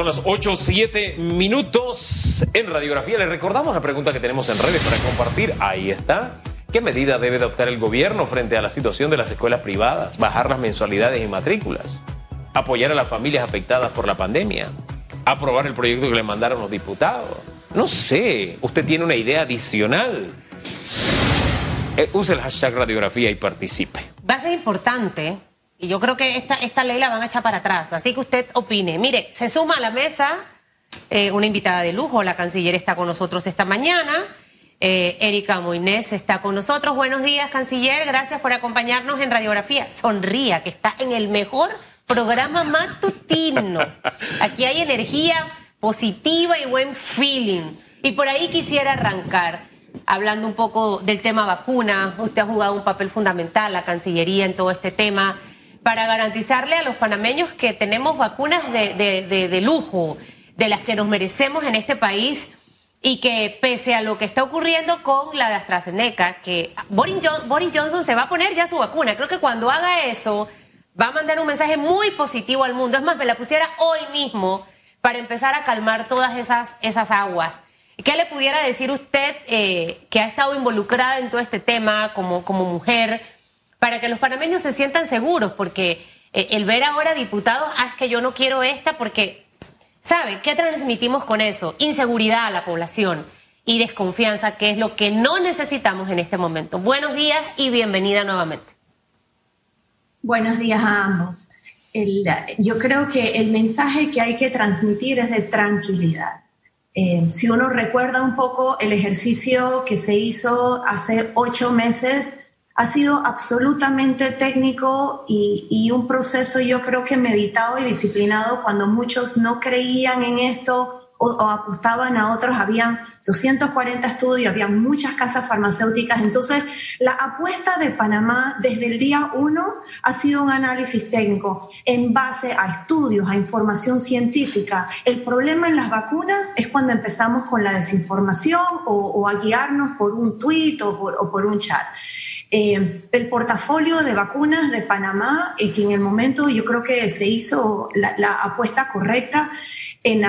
Son las 8 7 minutos en radiografía. Les recordamos la pregunta que tenemos en redes para compartir. Ahí está. ¿Qué medida debe adoptar el gobierno frente a la situación de las escuelas privadas? Bajar las mensualidades y matrículas. Apoyar a las familias afectadas por la pandemia. Aprobar el proyecto que le mandaron los diputados. No sé, usted tiene una idea adicional. Eh, use el hashtag radiografía y participe. Va a ser importante y yo creo que esta, esta ley la van a echar para atrás. Así que usted opine. Mire, se suma a la mesa eh, una invitada de lujo. La canciller está con nosotros esta mañana. Eh, Erika Moines está con nosotros. Buenos días, canciller. Gracias por acompañarnos en Radiografía. Sonría, que está en el mejor programa matutino. Aquí hay energía positiva y buen feeling. Y por ahí quisiera arrancar hablando un poco del tema vacuna. Usted ha jugado un papel fundamental, la Cancillería, en todo este tema para garantizarle a los panameños que tenemos vacunas de, lujo, de las que nos merecemos en este país y que pese a lo que está ocurriendo con la de AstraZeneca, que Boris, Johnson se va a poner ya su vacuna. Creo que cuando haga eso va a mandar un mensaje muy positivo al mundo. Es más, me la pusiera hoy mismo para empezar a calmar todas esas, esas aguas. ¿Qué le pudiera decir usted eh, que ha estado involucrada en todo este tema como, como mujer? Para que los panameños se sientan seguros, porque eh, el ver ahora diputados, ah, es que yo no quiero esta, porque, ¿sabe? ¿Qué transmitimos con eso? Inseguridad a la población y desconfianza, que es lo que no necesitamos en este momento. Buenos días y bienvenida nuevamente. Buenos días a ambos. yo creo que el mensaje que hay que transmitir es de tranquilidad. Eh, si uno recuerda un poco el ejercicio que se hizo hace ocho meses, ha sido absolutamente técnico y, un proceso yo creo que meditado y disciplinado cuando muchos no creían en esto o, apostaban a otros. Habían 240 estudios, había muchas casas farmacéuticas. Entonces, la apuesta de Panamá desde el día uno ha sido un análisis técnico en base a estudios, a información científica. El problema en las vacunas es cuando empezamos con la desinformación o, a guiarnos por un tuit o por un chat. Eh, el portafolio de vacunas de Panamá, eh, que en el momento yo creo que se hizo la, apuesta correcta, en,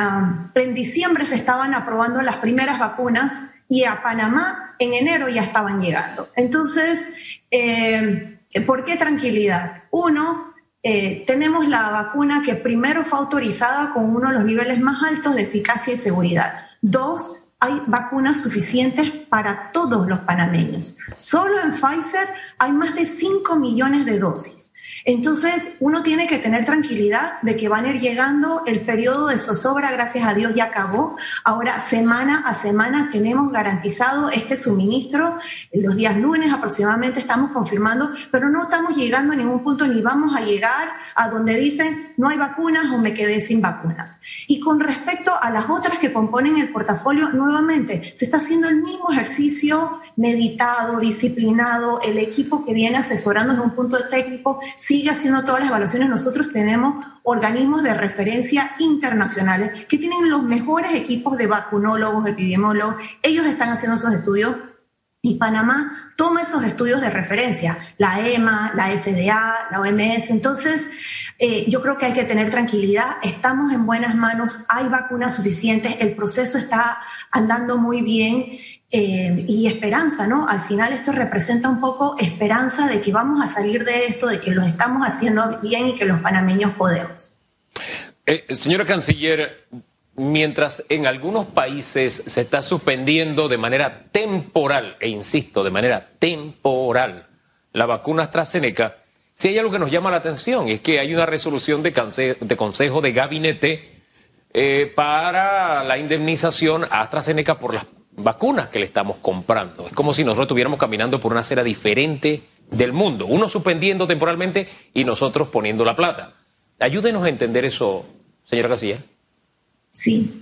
en diciembre se estaban aprobando las primeras vacunas y a Panamá en enero ya estaban llegando. Entonces, eh, ¿por qué tranquilidad? Uno, tenemos la vacuna que primero fue autorizada con uno de los niveles más altos de eficacia y seguridad. Dos, hay vacunas suficientes para todos los panameños. Solo en Pfizer hay más de 5 millones de dosis. Entonces, uno tiene que tener tranquilidad de que van a ir llegando, el periodo de zozobra, gracias a Dios, ya acabó. Ahora, semana a semana tenemos garantizado este suministro. Los días lunes aproximadamente estamos confirmando, pero no estamos llegando a ningún punto ni vamos a llegar a donde dicen no hay vacunas o me quedé sin vacunas. Y con respecto a las otras que componen el portafolio, nuevamente, se está haciendo el mismo ejercicio meditado, disciplinado, el equipo que viene asesorando desde un punto técnico sigue haciendo todas las evaluaciones. Nosotros tenemos organismos de referencia internacionales que tienen los mejores equipos de vacunólogos, epidemiólogos. Ellos están haciendo esos estudios y Panamá toma esos estudios de referencia, la EMA, la FDA, la OMS. Entonces, eh, yo creo que hay que tener tranquilidad, estamos en buenas manos, hay vacunas suficientes, el proceso está andando muy bien eh, y esperanza, ¿no? Al final esto representa un poco esperanza de que vamos a salir de esto, de que lo estamos haciendo bien y que los panameños podemos. Eh, señora canciller, mientras en algunos países se está suspendiendo de manera temporal, e insisto, de manera temporal, la vacuna AstraZeneca, si hay algo que nos llama la atención, es que hay una resolución de, Consejo de Gabinete eh, para la indemnización a AstraZeneca por las vacunas que le estamos comprando. Es como si nosotros estuviéramos caminando por una acera diferente del mundo, uno suspendiendo temporalmente y nosotros poniendo la plata. Ayúdenos a entender eso, señora Casilla. Sí,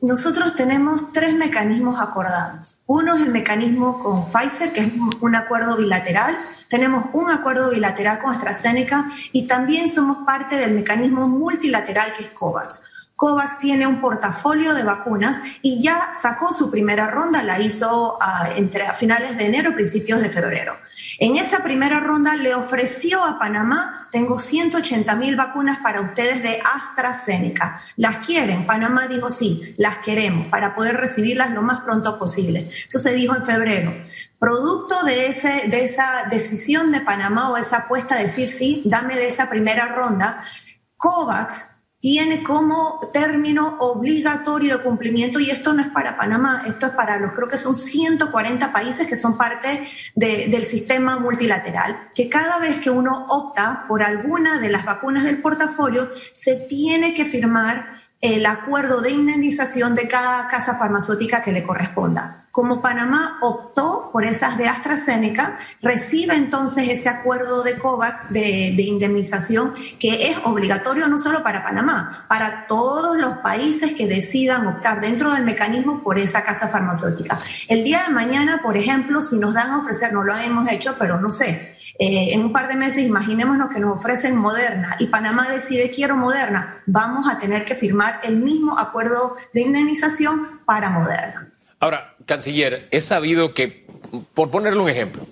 nosotros tenemos tres mecanismos acordados. Uno es el mecanismo con Pfizer, que es un acuerdo bilateral. Tenemos un acuerdo bilateral con AstraZeneca y también somos parte del mecanismo multilateral que es COVAX. COVAX tiene un portafolio de vacunas y ya sacó su primera ronda, la hizo ah, entre a finales de enero, principios de febrero. En esa primera ronda le ofreció a Panamá, tengo 180 mil vacunas para ustedes de AstraZeneca. ¿Las quieren? Panamá dijo sí, las queremos para poder recibirlas lo más pronto posible. Eso se dijo en febrero. Producto de, ese, de esa decisión de Panamá o esa apuesta de decir sí, dame de esa primera ronda, COVAX tiene como término obligatorio de cumplimiento, y esto no es para Panamá, esto es para los, creo que son 140 países que son parte del sistema multilateral, que cada vez que uno opta por alguna de las vacunas del portafolio, se tiene que firmar el acuerdo de indemnización de cada casa farmacéutica que le corresponda. Como Panamá optó por esas de AstraZeneca, recibe entonces ese acuerdo de COVAX de, indemnización que es obligatorio no solo para Panamá, para todos los países que decidan optar dentro del mecanismo por esa casa farmacéutica. El día de mañana, por ejemplo, si nos dan a ofrecer, no lo hemos hecho, pero no sé, eh, en un par de meses imaginémonos que nos ofrecen Moderna y Panamá decide quiero Moderna, vamos a tener que firmar el mismo acuerdo de indemnización para Moderna. Ahora, canciller, he sabido que, por ponerle un ejemplo,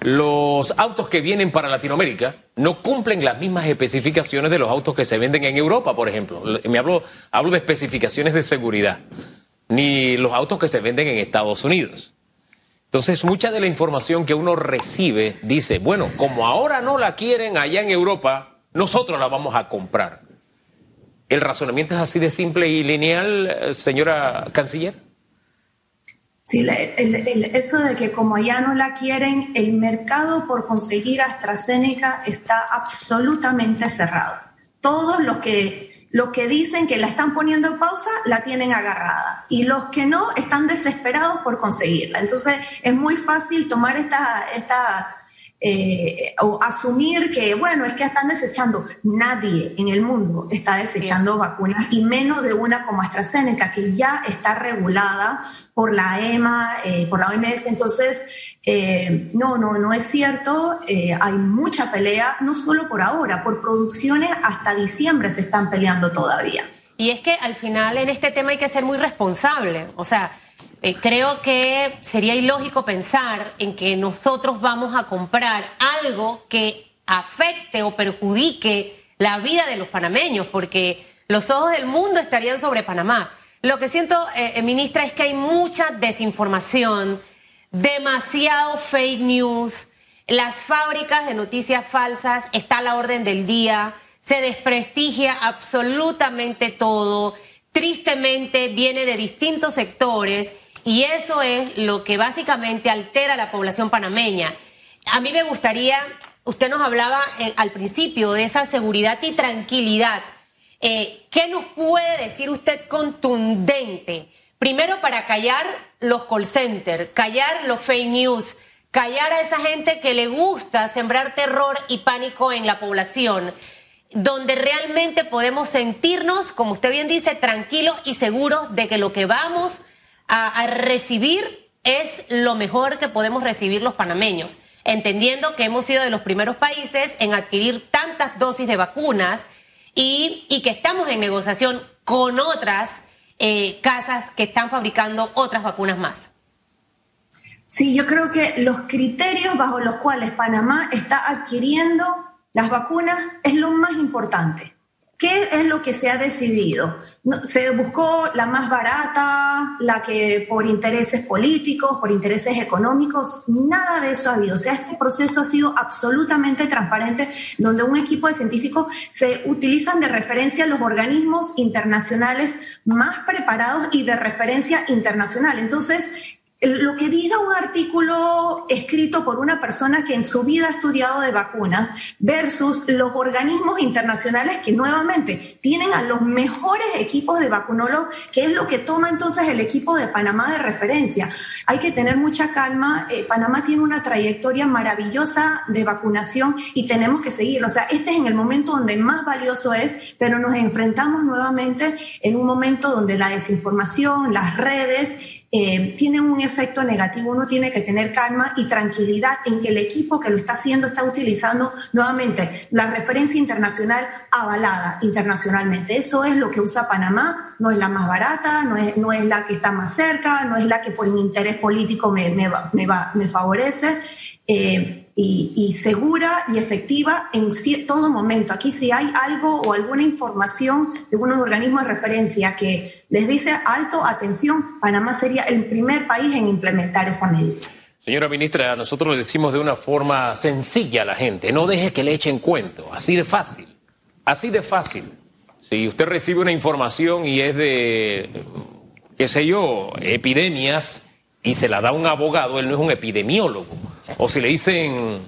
los autos que vienen para Latinoamérica no cumplen las mismas especificaciones de los autos que se venden en Europa, por ejemplo. Me hablo, hablo de especificaciones de seguridad, ni los autos que se venden en Estados Unidos. Entonces, mucha de la información que uno recibe dice, bueno, como ahora no la quieren allá en Europa, nosotros la vamos a comprar. ¿El razonamiento es así de simple y lineal, eh, señora canciller? Sí, eso de que como ya no la quieren, el mercado por conseguir AstraZeneca está absolutamente cerrado. Todos los que, los que dicen que la están poniendo en pausa, la tienen agarrada. Y los que no, están desesperados por conseguirla. Entonces, es muy fácil tomar estas, estas eh, o asumir que, bueno, es que están desechando. Nadie en el mundo está desechando vacunas y menos de una como AstraZeneca, que ya está regulada por la EMA, eh, por la OMS. Entonces, eh, no, no, no es cierto. Hay mucha pelea, no solo por ahora, por producciones hasta diciembre se están peleando todavía. Y es que al final en este tema hay que ser muy responsable. O sea, creo que sería ilógico pensar en que nosotros vamos a comprar algo que afecte o perjudique la vida de los panameños, porque los ojos del mundo estarían sobre Panamá. Lo que siento, eh, eh, ministra, es que hay mucha desinformación, demasiado fake news, las fábricas de noticias falsas está a la orden del día, se desprestigia absolutamente todo, tristemente viene de distintos sectores y eso es lo que básicamente altera a la población panameña. A mí me gustaría, usted nos hablaba eh, al principio de esa seguridad y tranquilidad eh, ¿Qué nos puede decir usted contundente? Primero para callar los call centers, callar los fake news, callar a esa gente que le gusta sembrar terror y pánico en la población, donde realmente podemos sentirnos, como usted bien dice, tranquilos y seguros de que lo que vamos a, recibir es lo mejor que podemos recibir los panameños, entendiendo que hemos sido de los primeros países en adquirir tantas dosis de vacunas y, que estamos en negociación con otras eh, casas que están fabricando otras vacunas más. Sí, yo creo que los criterios bajo los cuales Panamá está adquiriendo las vacunas es lo más importante. ¿Qué es lo que se ha decidido? Se buscó la más barata, la que por intereses políticos, por intereses económicos, nada de eso ha habido. O sea, este proceso ha sido absolutamente transparente, donde un equipo de científicos se utilizan de referencia los organismos internacionales más preparados y de referencia internacional. Entonces, lo que diga un artículo escrito por una persona que en su vida ha estudiado de vacunas versus los organismos internacionales que nuevamente tienen a los mejores equipos de vacunólogos, que es lo que toma entonces el equipo de Panamá de referencia. Hay que tener mucha calma. Eh, Panamá tiene una trayectoria maravillosa de vacunación y tenemos que seguirlo. O sea, este es en el momento donde más valioso es, pero nos enfrentamos nuevamente en un momento donde la desinformación, las redes, eh, tienen un efecto negativo. Uno tiene que tener calma y tranquilidad en que el equipo que lo está haciendo está utilizando nuevamente la referencia internacional avalada internacionalmente. Eso es lo que usa Panamá, no es la más barata, no es, no es la que está más cerca, no es la que por mi interés político me, me, me, me favorece. Eh, y, segura y efectiva en todo momento. Aquí si hay algo o alguna información de unos organismos de referencia que les dice alto, atención, Panamá sería el primer país en implementar esa medida. Señora ministra, nosotros le decimos de una forma sencilla a la gente, no deje que le echen cuento, así de fácil, así de fácil. Si usted recibe una información y es de, qué sé yo, epidemias, y se la da un abogado, él no es un epidemiólogo o si le dicen,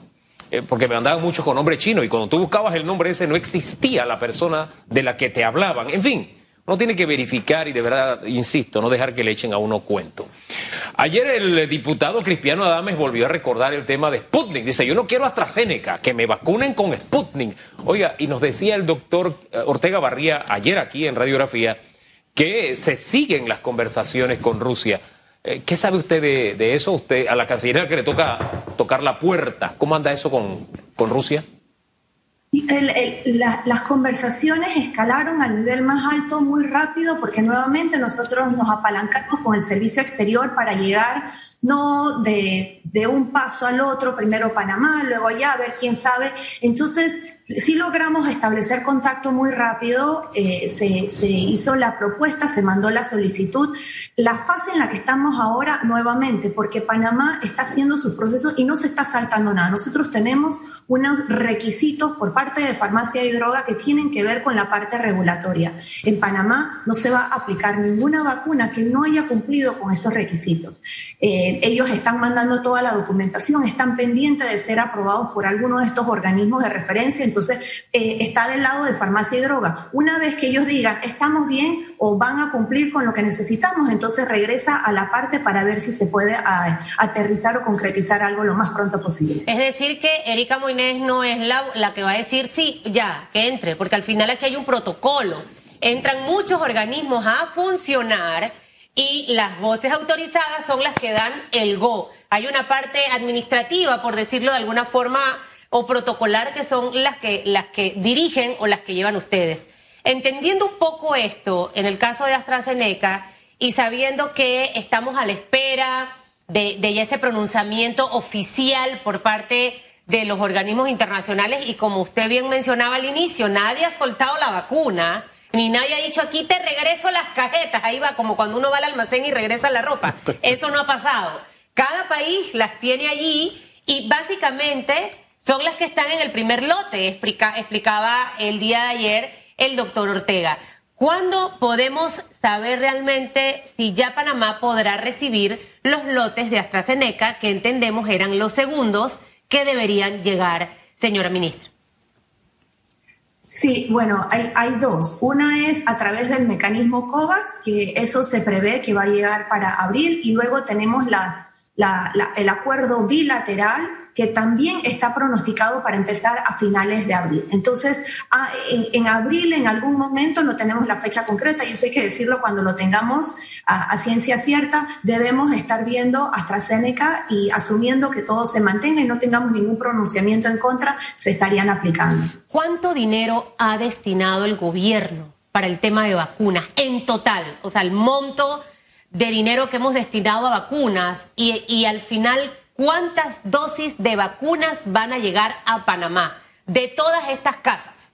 eh, porque me mandaban muchos con nombre chino y cuando tú buscabas el nombre ese no existía la persona de la que te hablaban. En fin, uno tiene que verificar y de verdad, insisto, no dejar que le echen a uno cuento. Ayer el diputado Cristiano Adames volvió a recordar el tema de Sputnik. Dice, yo no quiero AstraZeneca, que me vacunen con Sputnik. Oiga, y nos decía el doctor eh, Ortega Barría ayer aquí en Radiografía que se siguen las conversaciones con Rusia. Eh, ¿Qué sabe usted de, eso? Usted a la Cancillería que le toca tocar la puerta. ¿Cómo anda eso con, con Rusia? las conversaciones escalaron al nivel más alto muy rápido porque nuevamente nosotros nos apalancamos con el servicio exterior para llegar no de, de un paso al otro, primero Panamá, luego allá, a ver quién sabe. Entonces, Sí logramos establecer contacto muy rápido, eh, se, hizo la propuesta, se mandó la solicitud. La fase en la que estamos ahora nuevamente, porque Panamá está haciendo sus procesos y no se está saltando nada. Nosotros tenemos unos requisitos por parte de farmacia y droga que tienen que ver con la parte regulatoria. En Panamá no se va a aplicar ninguna vacuna que no haya cumplido con estos requisitos. Eh, ellos están mandando toda la documentación, están pendientes de ser aprobados por alguno de estos organismos de referencia, entonces eh, está del lado de farmacia y droga. Una vez que ellos digan estamos bien o van a cumplir con lo que necesitamos, entonces regresa a la parte para ver si se puede aterrizar o concretizar algo lo más pronto posible. Es decir, que Erika Moines no es la, que va a decir sí, ya, que entre, porque al final aquí hay un protocolo. Entran muchos organismos a funcionar y las voces autorizadas son las que dan el go. Hay una parte administrativa, por decirlo de alguna forma, o protocolar, que son las que, las que dirigen o las que llevan ustedes. Entendiendo un poco esto, en el caso de AstraZeneca, y sabiendo que estamos a la espera de, de ese pronunciamiento oficial por parte de los organismos internacionales y como usted bien mencionaba al inicio, nadie ha soltado la vacuna, ni nadie ha dicho aquí te regreso las cajetas, ahí va como cuando uno va al almacén y regresa la ropa. Eso no ha pasado. Cada país las tiene allí y básicamente son las que están en el primer lote, explicaba el día de ayer el doctor Ortega. ¿Cuándo podemos saber realmente si ya Panamá podrá recibir los lotes de AstraZeneca, que entendemos eran los segundos? que deberían llegar, señora ministra? Sí, bueno, hay, dos. Una es a través del mecanismo COVAX, que eso se prevé que va a llegar para abril, y luego tenemos el acuerdo bilateral que también está pronosticado para empezar a finales de abril. Entonces, en, abril, en algún momento, no tenemos la fecha concreta y eso hay que decirlo cuando lo tengamos a, ciencia cierta, debemos estar viendo AstraZeneca y asumiendo que todo se mantenga y no tengamos ningún pronunciamiento en contra, se estarían aplicando. ¿Cuánto dinero ha destinado el gobierno para el tema de vacunas en total? O sea, el monto de dinero que hemos destinado a vacunas y, y al final ¿Cuántas dosis de vacunas van a llegar a Panamá de todas estas casas?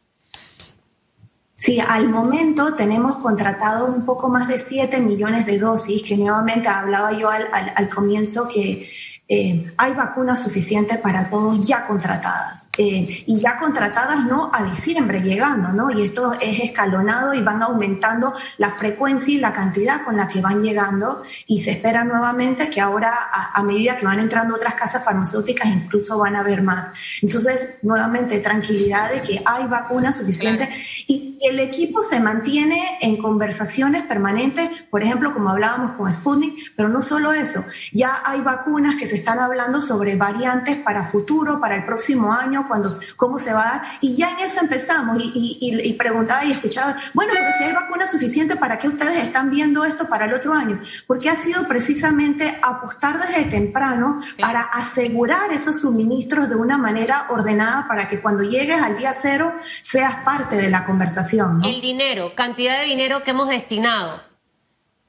Sí, al momento tenemos contratado un poco más de 7 millones de dosis, que nuevamente hablaba yo al, al comienzo que eh, hay vacunas suficientes para todos ya contratadas. Eh, y ya contratadas no a diciembre llegando, ¿no? Y esto es escalonado y van aumentando la frecuencia y la cantidad con la que van llegando y se espera nuevamente que ahora a, medida que van entrando otras casas farmacéuticas incluso van a haber más. Entonces, nuevamente, tranquilidad de que hay vacunas suficientes y Y el equipo se mantiene en conversaciones permanentes, por ejemplo, como hablábamos con Sputnik, pero no solo eso, ya hay vacunas que se están hablando sobre variantes para futuro, para el próximo año, cuando, cómo se va a dar, y ya en eso empezamos y, y, preguntaba y escuchaba, bueno, pero si hay vacunas suficientes, ¿para qué ustedes están viendo esto para el otro año? Porque ha sido precisamente apostar desde temprano para asegurar esos suministros de una manera ordenada para que cuando llegues al día cero seas parte de la conversación. El dinero, cantidad de dinero que hemos destinado.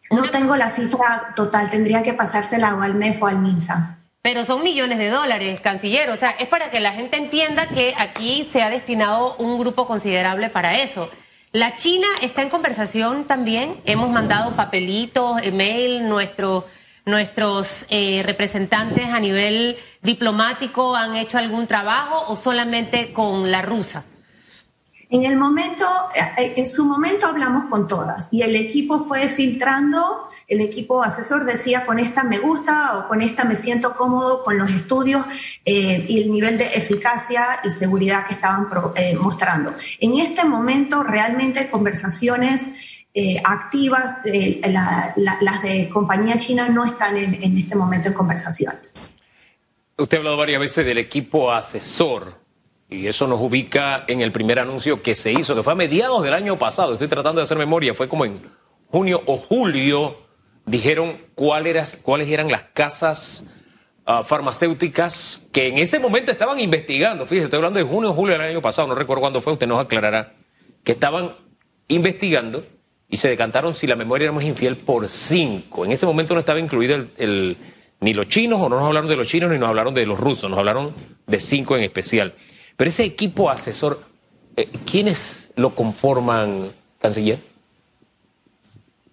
No tengo la cifra total, tendría que pasársela o al MEF o al MINSA. Pero son millones de dólares, canciller. O sea, es para que la gente entienda que aquí se ha destinado un grupo considerable para eso. La China está en conversación también. Hemos mandado papelitos, email, nuestro, nuestros eh, representantes a nivel diplomático han hecho algún trabajo o solamente con la rusa. En el momento, eh, en su momento hablamos con todas y el equipo fue filtrando, el equipo asesor decía con esta me gusta o con esta me siento cómodo con los estudios eh, y el nivel de eficacia y seguridad que estaban eh, mostrando. En este momento realmente conversaciones activas, las de compañía china no están en, en este momento en conversaciones. Usted ha hablado varias veces del equipo asesor y eso nos ubica en el primer anuncio que se hizo, que fue a mediados del año pasado. Estoy tratando de hacer memoria, fue como en junio o julio. Dijeron cuáles, cuáles eran las casas ah, farmacéuticas que en ese momento estaban investigando. Fíjese, estoy hablando de junio o julio del año pasado, no recuerdo cuándo fue, usted nos aclarará. Que estaban investigando y se decantaron si la memoria era más infiel por cinco. En ese momento no estaba incluido el, ni los chinos, o no nos hablaron de los chinos, ni nos hablaron de los rusos, nos hablaron de cinco en especial. Pero ese equipo asesor, eh, ¿quiénes lo conforman, canciller?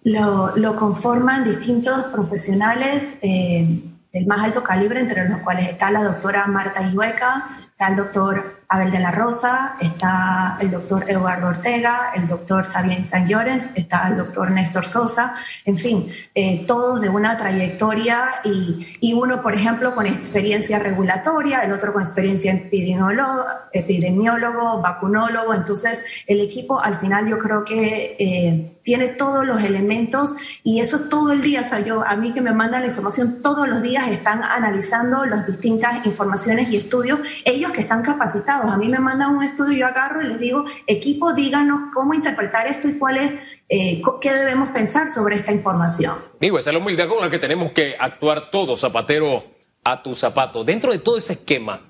Lo, conforman distintos profesionales eh, del más alto calibre, entre los cuales está la doctora Marta Iueca, está el doctor Abel de la Rosa, está el doctor Eduardo Ortega, el doctor Sabien San Llorens, está el doctor Néstor Sosa, en fin, eh, todos de una trayectoria y, y, uno, por ejemplo, con experiencia regulatoria, el otro con experiencia epidemiólogo, epidemiólogo vacunólogo. Entonces, el equipo al final yo creo que eh, tiene todos los elementos y eso todo el día, o sea, yo, a mí que me mandan la información, todos los días están analizando las distintas informaciones y estudios, ellos que están capacitados a mí me mandan un estudio, yo agarro y les digo, equipo, díganos cómo interpretar esto y cuál es, eh, qué debemos pensar sobre esta información. Digo, esa es la humildad con la que tenemos que actuar todos, zapatero a tu zapato. Dentro de todo ese esquema,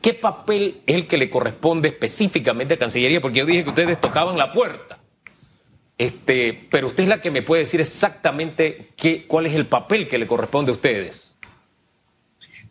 ¿qué papel es el que le corresponde específicamente a Cancillería? Porque yo dije que ustedes tocaban la puerta. Este, pero usted es la que me puede decir exactamente qué, cuál es el papel que le corresponde a ustedes.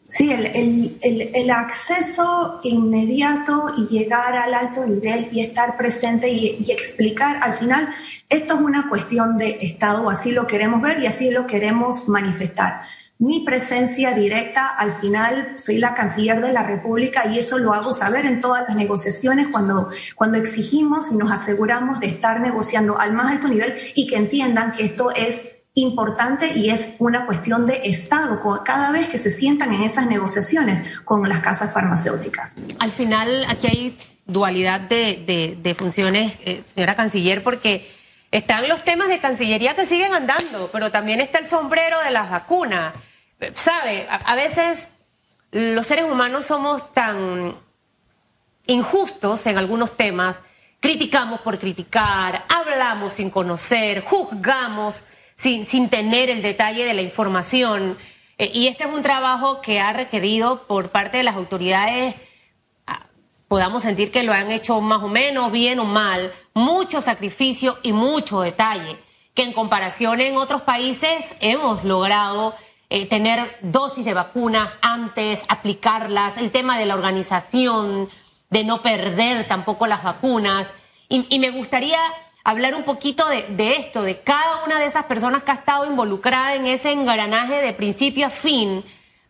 Sí, el, acceso inmediato y llegar al alto nivel y estar presente y, explicar, al final, esto es una cuestión de Estado, así lo queremos ver y así lo queremos manifestar. Mi presencia directa, al final, soy la canciller de la República y eso lo hago saber en todas las negociaciones cuando, cuando exigimos y nos aseguramos de estar negociando al más alto nivel y que entiendan que esto es importante y es una cuestión de Estado cada vez que se sientan en esas negociaciones con las casas farmacéuticas. Al final, aquí hay dualidad de, funciones, eh, señora canciller, porque están los temas de Cancillería que siguen andando, pero también está el sombrero de las vacunas. ¿Sabe? a veces los seres humanos somos tan injustos en algunos temas, criticamos por criticar, hablamos sin conocer, juzgamos sin, tener el detalle de la información. Eh, y este es un trabajo que ha requerido por parte de las autoridades, podamos sentir que lo han hecho más o menos, bien o mal, mucho sacrificio y mucho detalle, que en comparación en otros países hemos logrado eh, tener dosis de vacunas antes, aplicarlas, el tema de la organización, de no perder tampoco las vacunas. y me gustaría hablar un poquito de, esto, de cada una de esas personas que ha estado involucrada en ese engranaje de principio a fin,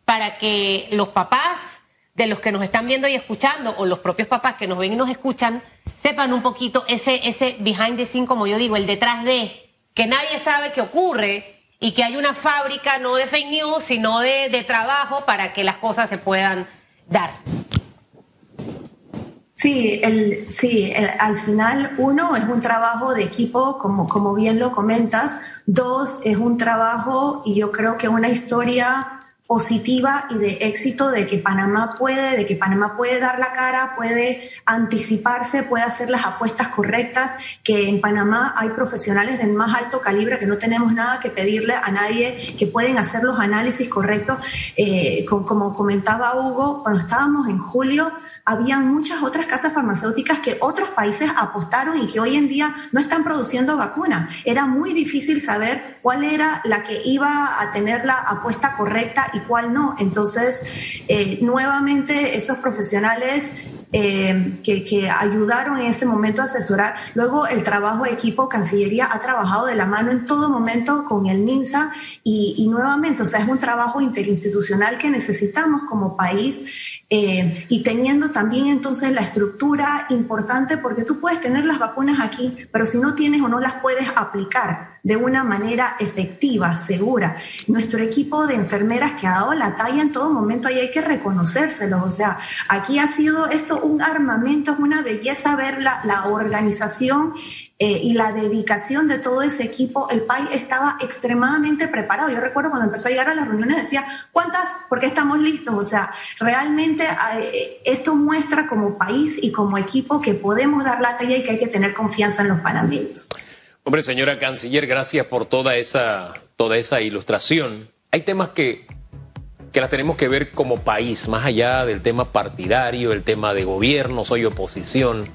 para que los papás de los que nos están viendo y escuchando, o los propios papás que nos ven y nos escuchan, sepan un poquito ese, ese behind the scene, como yo digo, el detrás de, que nadie sabe qué ocurre y que hay una fábrica no de fake news, sino de, de trabajo para que las cosas se puedan dar. Sí, el, sí al final, uno, es un trabajo de equipo, como, como bien lo comentas. Dos, es un trabajo y yo creo que una historia positiva y de éxito de que Panamá puede, de que Panamá puede dar la cara, puede anticiparse, puede hacer las apuestas correctas, que en Panamá hay profesionales del más alto calibre, que no tenemos nada que pedirle a nadie, que pueden hacer los análisis correctos. Eh, como comentaba Hugo, cuando estábamos en julio, habían muchas otras casas farmacéuticas que otros países apostaron y que hoy en día no están produciendo vacunas. Era muy difícil saber cuál era la que iba a tener la apuesta correcta y cuál no. Entonces, eh, nuevamente esos profesionales eh, que, ayudaron en ese momento a asesorar. Luego el trabajo de equipo, Cancillería ha trabajado de la mano en todo momento con el MINSA y, nuevamente, o sea, es un trabajo interinstitucional que necesitamos como país eh, y teniendo también entonces la estructura importante porque tú puedes tener las vacunas aquí, pero si no tienes o no las puedes aplicar de una manera efectiva, segura. Nuestro equipo de enfermeras que ha dado la talla en todo momento, y hay que reconocérselo. O sea, aquí ha sido esto un armamento, es una belleza ver la, la organización eh, y la dedicación de todo ese equipo, el país estaba extremadamente preparado. Yo recuerdo cuando empezó a llegar a las reuniones decía, ¿cuántas? Porque estamos listos. O sea, realmente eh, esto muestra como país y como equipo que podemos dar la talla y que hay que tener confianza en los panameños. Hombre, señora canciller, gracias por toda esa, toda esa ilustración. Hay temas que, que las tenemos que ver como país, más allá del tema partidario, el tema de gobierno, soy oposición.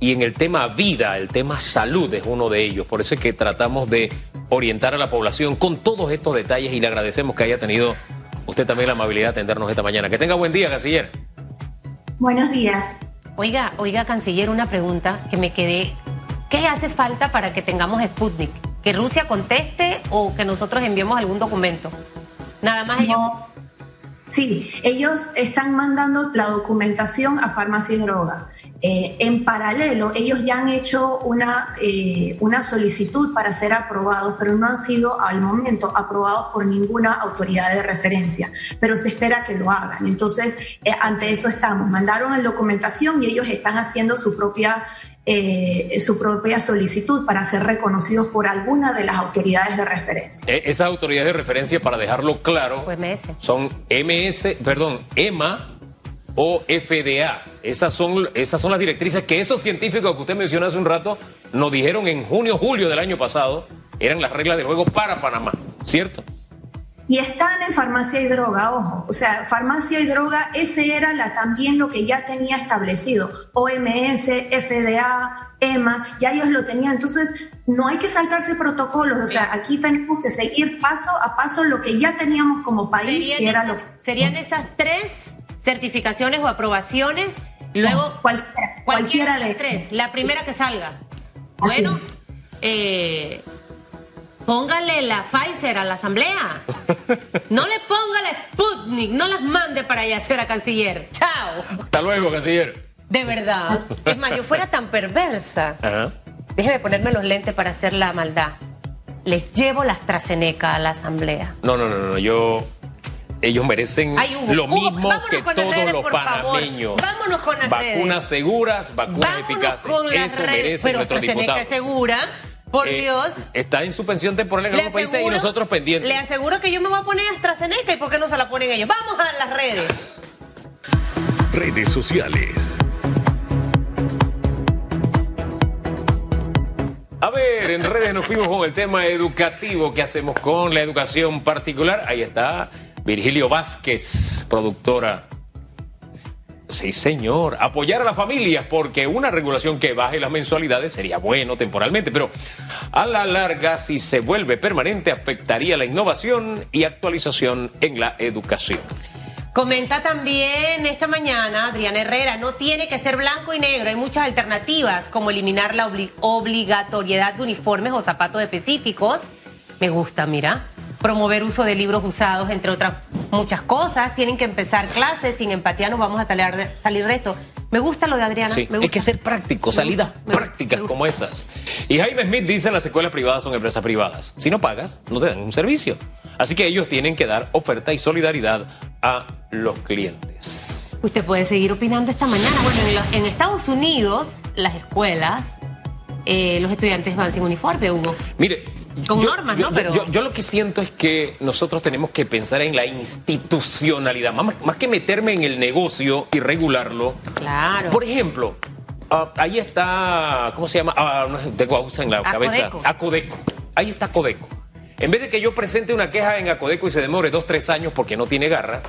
Y en el tema vida, el tema salud es uno de ellos. Por eso es que tratamos de orientar a la población con todos estos detalles y le agradecemos que haya tenido usted también la amabilidad de atendernos esta mañana. Que tenga buen día, canciller. Buenos días. Oiga, oiga, canciller, una pregunta que me quedé ¿Qué hace falta para que tengamos Sputnik? ¿Que Rusia conteste o que nosotros enviemos algún documento? Nada más ellos. Sí, ellos están mandando la documentación a farmacia y droga. Eh, en paralelo, ellos ya han hecho una, eh, una solicitud para ser aprobados, pero no han sido al momento aprobados por ninguna autoridad de referencia, pero se espera que lo hagan. Entonces, eh, ante eso estamos. Mandaron la documentación y ellos están haciendo su propia eh, su propia solicitud para ser reconocidos por alguna de las autoridades de referencia. Eh, esas autoridades de referencia, para dejarlo claro, son MS, perdón, EMA o FDA. Esas son, esas son las directrices que esos científicos que usted mencionó hace un rato nos dijeron en junio, julio del año pasado, eran las reglas de juego para Panamá, ¿cierto? Y están en farmacia y droga, ojo, o sea, farmacia y droga, ese era la, también lo que ya tenía establecido, OMS, FDA, EMA, ya ellos lo tenían, entonces no hay que saltarse protocolos, o sea, aquí tenemos que seguir paso a paso lo que ya teníamos como país, que era lo Serían esas tres certificaciones o aprobaciones, luego cualquiera, de las tres, la primera que salga. Bueno, eh, Póngale la Pfizer a la asamblea. No le ponga la Sputnik, no las mande para allá, señora canciller. Chao. Hasta luego, canciller. De verdad. Es más, yo fuera tan perversa. Déjeme ponerme los lentes para hacer la maldad. Les llevo la AstraZeneca a la asamblea. No, no, no, no. Yo ellos merecen lo mismo que todos los panameños. Vámonos con las Vacunas seguras, vacunas eficaces. Eso merece nuestro diputado. segura. Por eh, Dios. Está en suspensión temporal en algunos países y nosotros pendientes. Le aseguro que yo me voy a poner AstraZeneca y ¿por qué no se la ponen ellos? Vamos a las redes. Redes sociales. A ver, en redes nos fuimos con el tema educativo. ¿Qué hacemos con la educación particular? Ahí está Virgilio Vázquez, productora Sí, señor. Apoyar a las familias porque una regulación que baje las mensualidades sería bueno temporalmente, pero a la larga, si se vuelve permanente, afectaría la innovación y actualización en la educación. Comenta también esta mañana Adriana Herrera, no tiene que ser blanco y negro, hay muchas alternativas como eliminar la obligatoriedad de uniformes o zapatos específicos. Me gusta, mira promover uso de libros usados, entre otras muchas cosas. Tienen que empezar clases, sin empatía no vamos a salir de, salir de esto. Me gusta lo de Adriana. Sí, hay que ser práctico, salidas prácticas como esas. Y Jaime Smith dice las escuelas privadas son empresas privadas. Si no pagas, no te dan un servicio. Así que ellos tienen que dar oferta y solidaridad a los clientes. Usted puede seguir opinando esta mañana. Bueno, en Estados Unidos, las escuelas, eh, los estudiantes van sin uniforme, Hugo. Mire, Con normas, yo- ¿no? Pero- yo- yo lo que siento es que nosotros tenemos que pensar en la institucionalidad, más, más que meterme en el negocio y regularlo. Claro. Por ejemplo, ah, ahí está, ¿cómo se llama? Ah, no, tengo AUSA en la cabeza. Acodeco. Acodeco. Ahí está Codeco. En vez de que yo presente una queja en Acodeco y se demore dos, tres años porque no tiene garra,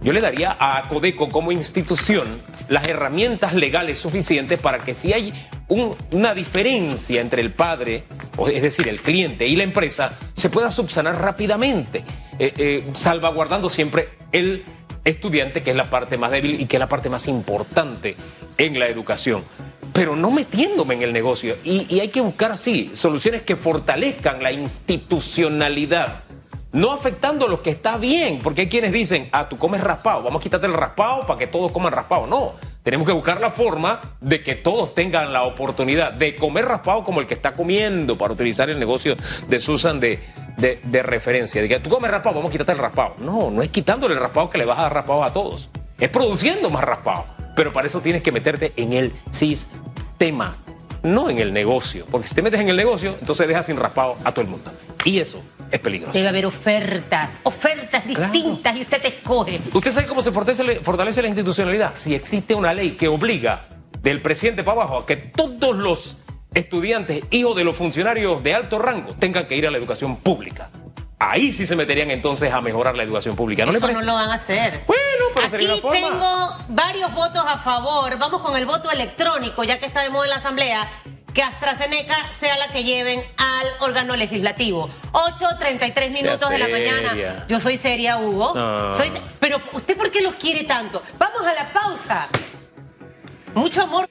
yo le daría a Acodeco como institución las herramientas legales suficientes para que si hay un- una diferencia entre el padre, es decir, el cliente y la empresa, se pueda subsanar rápidamente, eh, eh, salvaguardando siempre el estudiante, que es la parte más débil y que es la parte más importante en la educación. Pero no metiéndome en el negocio. Y, y hay que buscar, sí, soluciones que fortalezcan la institucionalidad. No afectando lo que está bien, porque hay quienes dicen, ah, tú comes raspado, vamos a quitarte el raspado para que todos coman raspado. No, tenemos que buscar la forma de que todos tengan la oportunidad de comer raspado como el que está comiendo, para utilizar el negocio de Susan de, de, referencia. De que tú comes raspado, vamos a quitarte el raspado. No, no es quitándole el raspado que le vas a dar raspado a todos. Es produciendo más raspado. Pero para eso tienes que meterte en el sistema, no en el negocio. Porque si te metes en el negocio, entonces dejas sin raspado a todo el mundo. Y eso es peligroso. Debe haber ofertas, ofertas Claro. distintas y usted escoge. ¿Usted sabe cómo se fortalece, fortalece la institucionalidad? Si existe una ley que obliga del presidente para abajo a que todos los estudiantes, hijos de los funcionarios de alto rango, tengan que ir a la educación pública. Ahí sí se meterían entonces a mejorar la educación pública. ¿No le parece? no lo van a hacer. Bueno, pero Aquí sería una forma. tengo varios votos a favor. Vamos con el voto electrónico, ya que está de moda en la Asamblea, que AstraZeneca sea la que lleven al órgano legislativo. 8.33 minutos de la seria. mañana. Yo soy seria, Hugo. No. Soy se- Pero ¿usted por qué los quiere tanto? Vamos a la pausa. Mucho amor.